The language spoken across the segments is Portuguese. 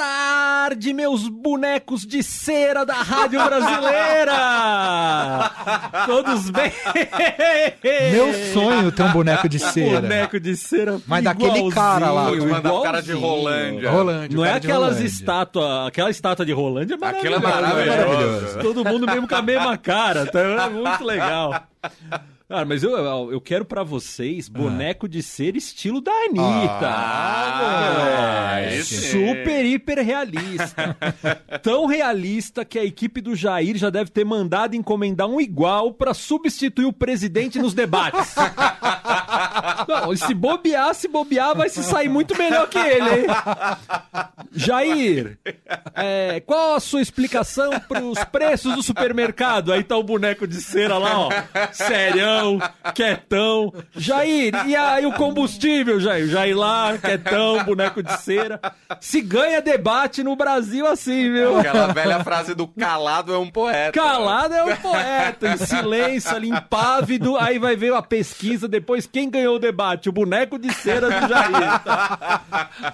tarde, meus bonecos de cera da Rádio Brasileira! Todos bem? Meu sonho ter um boneco de cera. Boneco de cera Mas daquele cara lá. Vou te mandar igualzinho. cara de Rolândia. Rolândia. Não é aquelas estátuas, aquela estátua de Rolândia é Aquilo é maravilhosa. Todo mundo mesmo com a mesma cara, tá? É muito legal. Cara, mas eu, eu quero pra vocês boneco de cera estilo da Anitta. Ah, É, aí sim. super, hiper realista. Tão realista que a equipe do Jair já deve ter mandado encomendar um igual pra substituir o presidente nos debates. Não, se bobear, se bobear, vai se sair muito melhor que ele, hein? Jair, é, qual a sua explicação pros preços do supermercado? Aí tá o boneco de cera lá, ó. Serião, quietão. Jair, e aí o combustível, Jair? Jair lá, quietão, boneco de cera. Se ganha debate no Brasil assim, viu? Aquela velha frase do calado é um poeta. Calado é o poeta, em silêncio, ali, impávido. Aí vai ver a pesquisa depois quem ganhou o debate, o boneco de cera do Jair.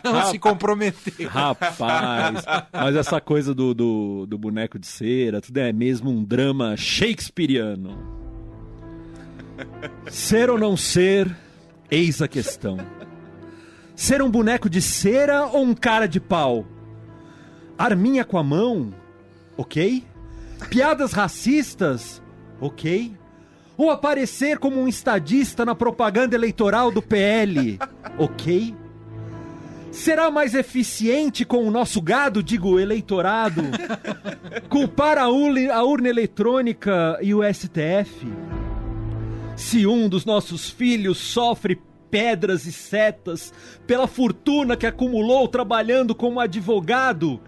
Não se comprometer. Rapaz, mas essa coisa do, do, do boneco de cera, tudo é mesmo um drama shakespeariano. Ser ou não ser, eis a questão. Ser um boneco de cera ou um cara de pau? Arminha com a mão? Ok. Piadas racistas? Ok. Ou aparecer como um estadista na propaganda eleitoral do PL? Ok. Será mais eficiente com o nosso gado, digo, eleitorado, culpar a urna, a urna eletrônica e o STF? Se um dos nossos filhos sofre pedras e setas pela fortuna que acumulou trabalhando como advogado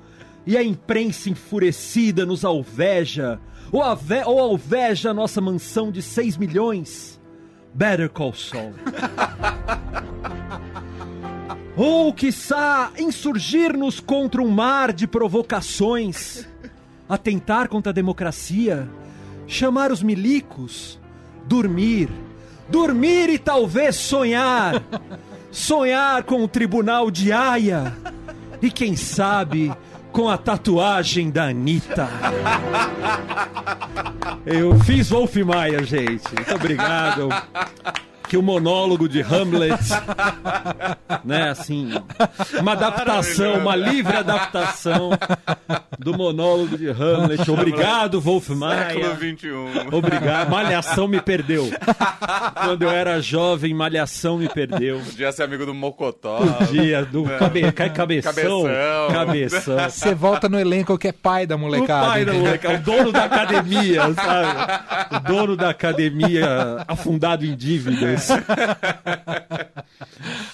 e a imprensa enfurecida nos alveja, ou, ave- ou alveja a nossa mansão de 6 milhões, Better Call Saul. Ou, quiçá, insurgir-nos contra um mar de provocações, atentar contra a democracia, chamar os milicos, dormir, dormir e talvez sonhar, sonhar com o tribunal de Haia. E, quem sabe, com a tatuagem da Anitta. Eu fiz Wolf Maia, gente. Muito obrigado. Que o monólogo de Hamlet, né, assim, uma adaptação, uma livre adaptação do monólogo de Hamlet. Obrigado, Wolf Maia. Século XXI. Obrigado. Malhação me perdeu. Quando eu era jovem, Malhação me perdeu. Podia ser amigo do Mocotó. Dia do cabe... cai cabeção. Cabeção. Cabeção. Você volta no elenco que é pai da O molecada. pai da entendeu? moleca, o dono da academia, sabe? O dono da academia afundado em dívidas.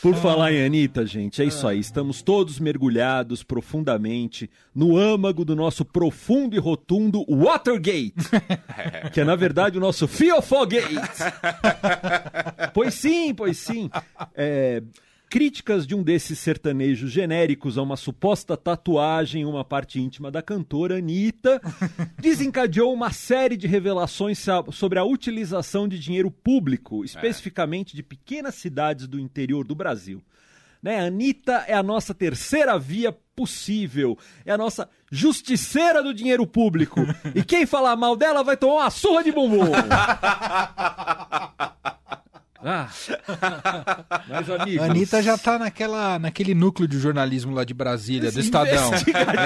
Por falar em Anitta, gente, é isso aí. Estamos todos mergulhados profundamente no âmago do nosso profundo e rotundo Watergate. Que é, na verdade, o nosso Fiofogate. Pois sim, pois sim. É, Críticas de um desses sertanejos genéricos a uma suposta tatuagem em uma parte íntima da cantora Anitta desencadeou uma série de revelações sobre a utilização de dinheiro público, especificamente de pequenas cidades do interior do Brasil. Né? A Anitta é a nossa terceira via possível, é a nossa justiceira do dinheiro público. E quem falar mal dela vai tomar uma surra de bumbum. Ah. Mas, amigos... A Anitta já tá naquela, naquele núcleo de jornalismo lá de Brasília, do Estadão.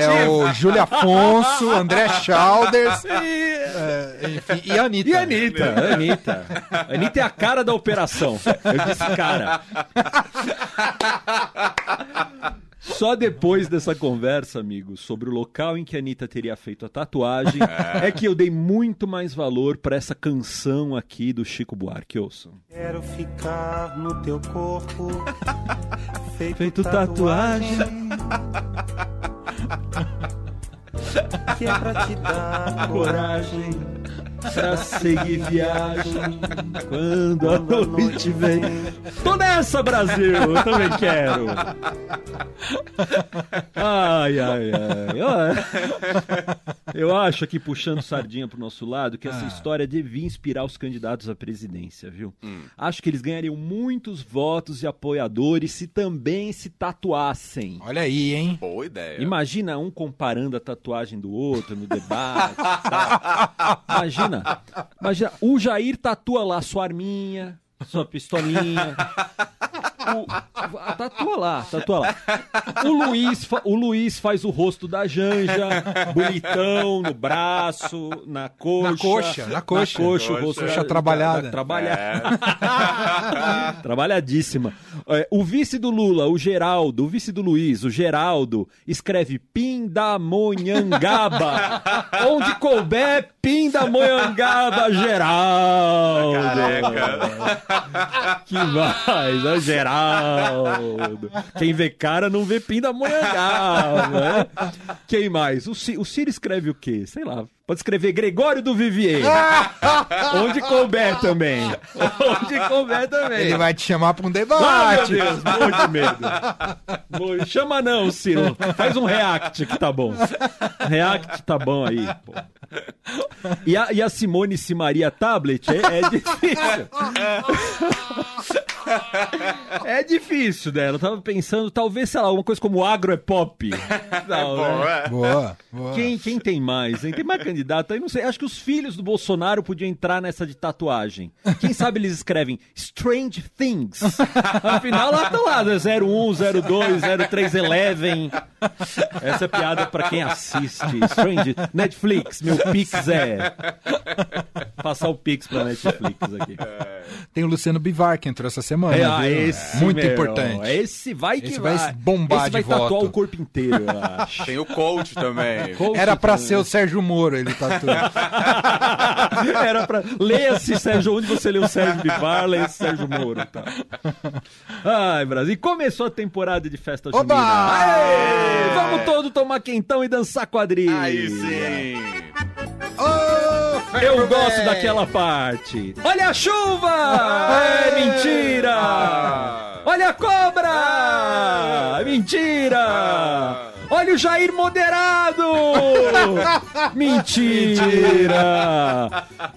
É o Júlio Afonso, André Chalders, é, enfim, e a Anitta. E a Anitta, a Anitta. A Anitta é a cara da operação. Eu disse cara. Só depois dessa conversa, amigos, sobre o local em que a Anitta teria feito a tatuagem, é que eu dei muito mais valor pra essa canção aqui do Chico Buarque. Ouçam. Quero ficar no teu corpo, feito, Feito tatuagem, tatuagem. que é pra te dar Coragem pra seguir viagem quando a noite vem. Tô nessa, Brasil! Eu também quero! Ai, ai, ai. Ó, Eu acho aqui, puxando sardinha pro nosso lado, que essa história devia inspirar os candidatos à presidência, viu? Acho que eles ganhariam muitos votos e apoiadores se também se tatuassem. Olha aí, hein? Boa ideia. Imagina um comparando a tatuagem do outro no debate. tal. Imagina, imagina, o Jair tatua lá sua arminha, sua pistolinha. O, a- tatua lá, tatua lá. O Luiz, fa- o Luiz faz o rosto da Janja, bonitão, no braço, na coxa. Na coxa, na coxa. Na coxa, o rosto Coxa da- trabalhada. da- trabalhada. Trabalhadíssima. É, o vice do Lula, o Geraldo, o vice do Luiz, o Geraldo, escreve Pindamonhangaba. Onde couber, Pindamonhangaba, Geraldo. Careca. Que mais, ó, Geraldo. Quem vê cara não vê Pindamonhangaba. Né? Quem mais? O, Ci- o Ciro escreve o quê? Sei lá. Pode escrever Gregório do Vivier. Onde couber também. Onde couber também. Ele vai te chamar pra um Ah, meu debate. Deus, morro de medo. Morro- Chama não, Ciro. Faz um react que tá bom. React tá bom aí, pô. E a, e a Simone Simaria Tablet é, é difícil. É difícil dela. Eu tava pensando, talvez, sei lá, alguma coisa como agro é pop. Não, Bom, né? é. Boa, boa. Quem, quem tem mais, hein? Tem mais candidato aí? Não sei. Acho que os filhos do Bolsonaro podiam entrar nessa de tatuagem. Quem sabe eles escrevem Strange Things. Afinal, lá tá lá, né? 01, 02, 03, 11. Essa é piada pra quem assiste. Strange. Netflix, meu Pix é. Passar o Pix pra Netflix aqui. Tem o Luciano Bivar que entrou essa semana. É, ah, esse, Muito meu, importante. Esse vai que Esse vai. vai bombar esse vai de tatuar voto. o corpo inteiro, eu acho. Tem o coach também. Coach Era pra também. ser o Sérgio Moro, ele tá tudo. Era pra. Leia-se, Sérgio. Onde você leu Sérgio Bivar, leia-se Sérgio Moro. Tá. Ai, Brasil. E começou a temporada de festa Oba! junina. Aê! Vamos todo tomar quentão e dançar quadrilha. Aí sim. Ô, Eu gosto daquela parte. Olha a chuva! É mentira! Olha a cobra! É mentira! Olha o Jair moderado! Mentira!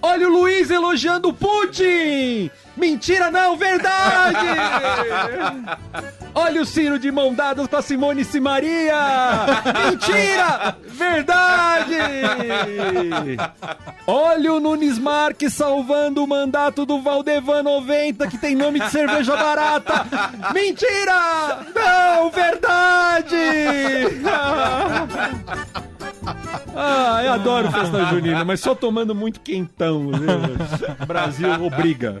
Olha o Luiz elogiando o Putin! Mentira não, verdade! Olha o Ciro de mão dadas com a Simone Simaria! Mentira! Verdade! Olha o Nunes Marques salvando o mandato do Valdevan 90, que tem nome de cerveja barata! Mentira! Não, verdade! Ah, eu adoro festa junina, mas só tomando muito quentão. Viu? Brasil obriga.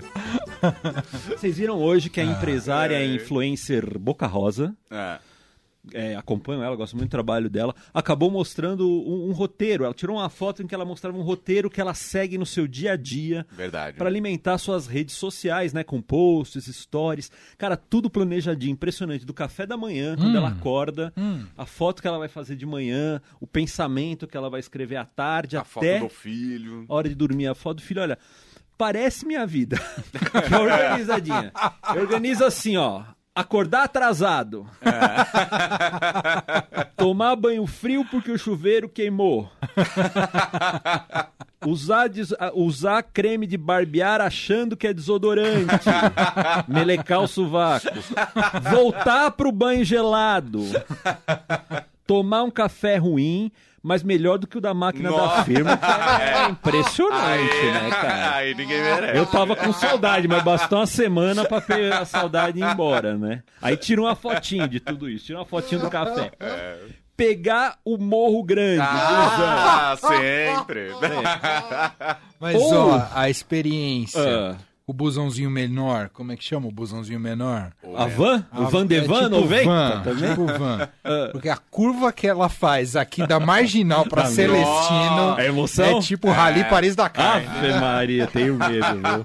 Vocês viram hoje que a empresária e influencer Boca Rosa, É. é, acompanho ela, gosto muito do trabalho dela, acabou mostrando um, um roteiro. Ela tirou uma foto em que ela mostrava um roteiro que ela segue no seu dia a dia Verdade. para alimentar suas redes sociais, né? Com posts, stories. Cara, tudo planejadinho, impressionante. Do café da manhã, quando ela acorda, a foto que ela vai fazer de manhã, o pensamento que ela vai escrever à tarde, A foto até do filho. hora de dormir. A foto do filho, olha, parece minha vida. Que é organizadinha. Eu organizo assim, ó. Acordar atrasado. Tomar banho frio porque o chuveiro queimou. Usar, des- usar creme de barbear achando que é desodorante. Melecar o sovaco. Voltar pro banho gelado. Tomar um café ruim, mas melhor do que o da máquina da Nossa. firma. que É impressionante, Aí, né, cara? aí ninguém merece. Eu tava com saudade, mas bastou uma semana pra ter a saudade ir embora, né? Aí tira uma fotinho de tudo isso, tira uma fotinho do café. Pegar o morro grande, Ah, sempre. Mas, Ou- ó, a experiência. Ah. O busãozinho menor. Como é que chama o busãozinho menor? A van? O Van de É Van tipo 90 van, também? Tipo van. Porque a curva que ela faz aqui da Marginal pra Ah, Celestino É emoção? é tipo Rally Paris Dakar. Ave Maria, tenho medo, viu?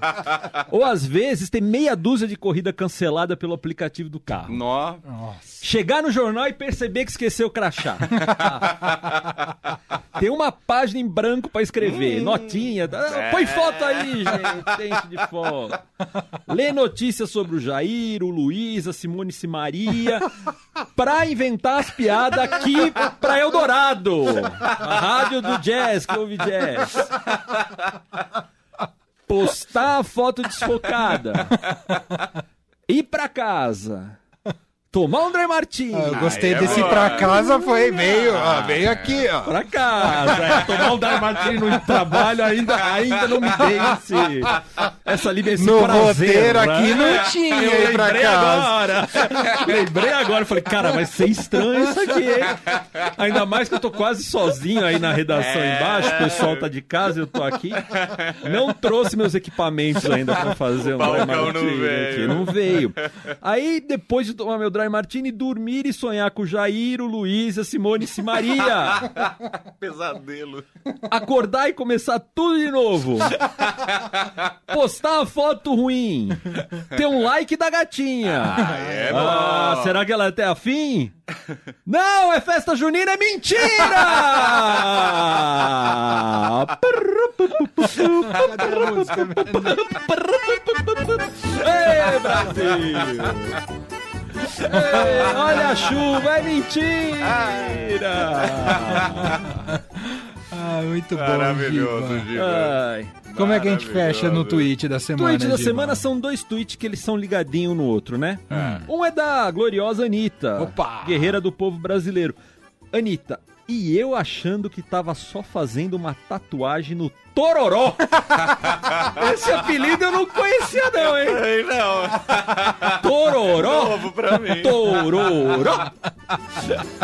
Ou às vezes tem meia dúzia de corrida cancelada pelo aplicativo do carro. Nossa. Chegar no jornal e perceber que esqueceu o crachá. Tem uma página em branco pra escrever, notinha. tá? É. Põe foto aí, gente. Enche de foto. Lê notícias sobre o Jair, o Luiz, a Simone Simaria, pra inventar as piadas aqui pra Eldorado. A rádio do jazz, que ouve jazz. Postar a foto desfocada. Ir pra casa. Tomar um André Martins. Ah, eu gostei é desse bom. pra casa, foi meio, ó, veio aqui, ó. Pra casa. É, tomar um Dar Martins no trabalho ainda, ainda não me dei esse, essa liberdade. No prazer, roteiro né? aqui não tinha Eu ir pra lembrei casa. agora. lembrei agora. Falei, cara, vai ser estranho isso aqui, hein? Ainda mais que eu tô quase sozinho aí na redação É. embaixo. O pessoal tá de casa, eu tô aqui. Não trouxe meus equipamentos ainda pra fazer um balcão dry não martini veio. aqui. Não veio. Aí, depois de tomar meu dry martini, dormir e sonhar com o Jair, o Luiz, a Simone e Simaria. Pesadelo. Acordar e começar tudo de novo. Postar uma foto ruim. Ter um like da gatinha. Ah, é Ah, bom. será que ela é até afim? Não, é festa junina, é mentira! A? Ei, Brasil! Ei, olha a chuva, é mentira! Ah, muito bom, Maravilhoso, Giba. Giba. Ai. Como é que a gente fecha no tweet da semana? Tweet da Giba? semana são dois tweets que eles são ligadinhos um no outro, né? Um é da gloriosa Anitta, Opa! guerreira do povo brasileiro. Anitta, e eu achando que tava só fazendo uma tatuagem no Tororó. Esse apelido eu não conhecia não, hein? Ei, não. Tororó. Novo pra mim. Tororó.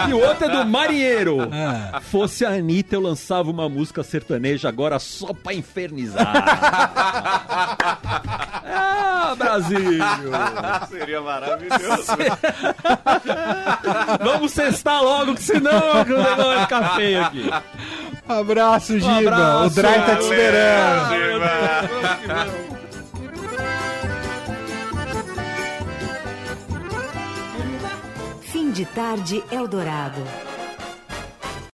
E o outro é do Marinheiro. Ah. Fosse a Anitta, eu lançava uma música sertaneja agora só pra infernizar. Brasil! Seria maravilhoso. Vamos cestar logo, que senão o negócio vai ficar feio aqui. Abraço, Giba. abraço. o Dry tá te esperando. Giba. Fim de tarde Eldorado.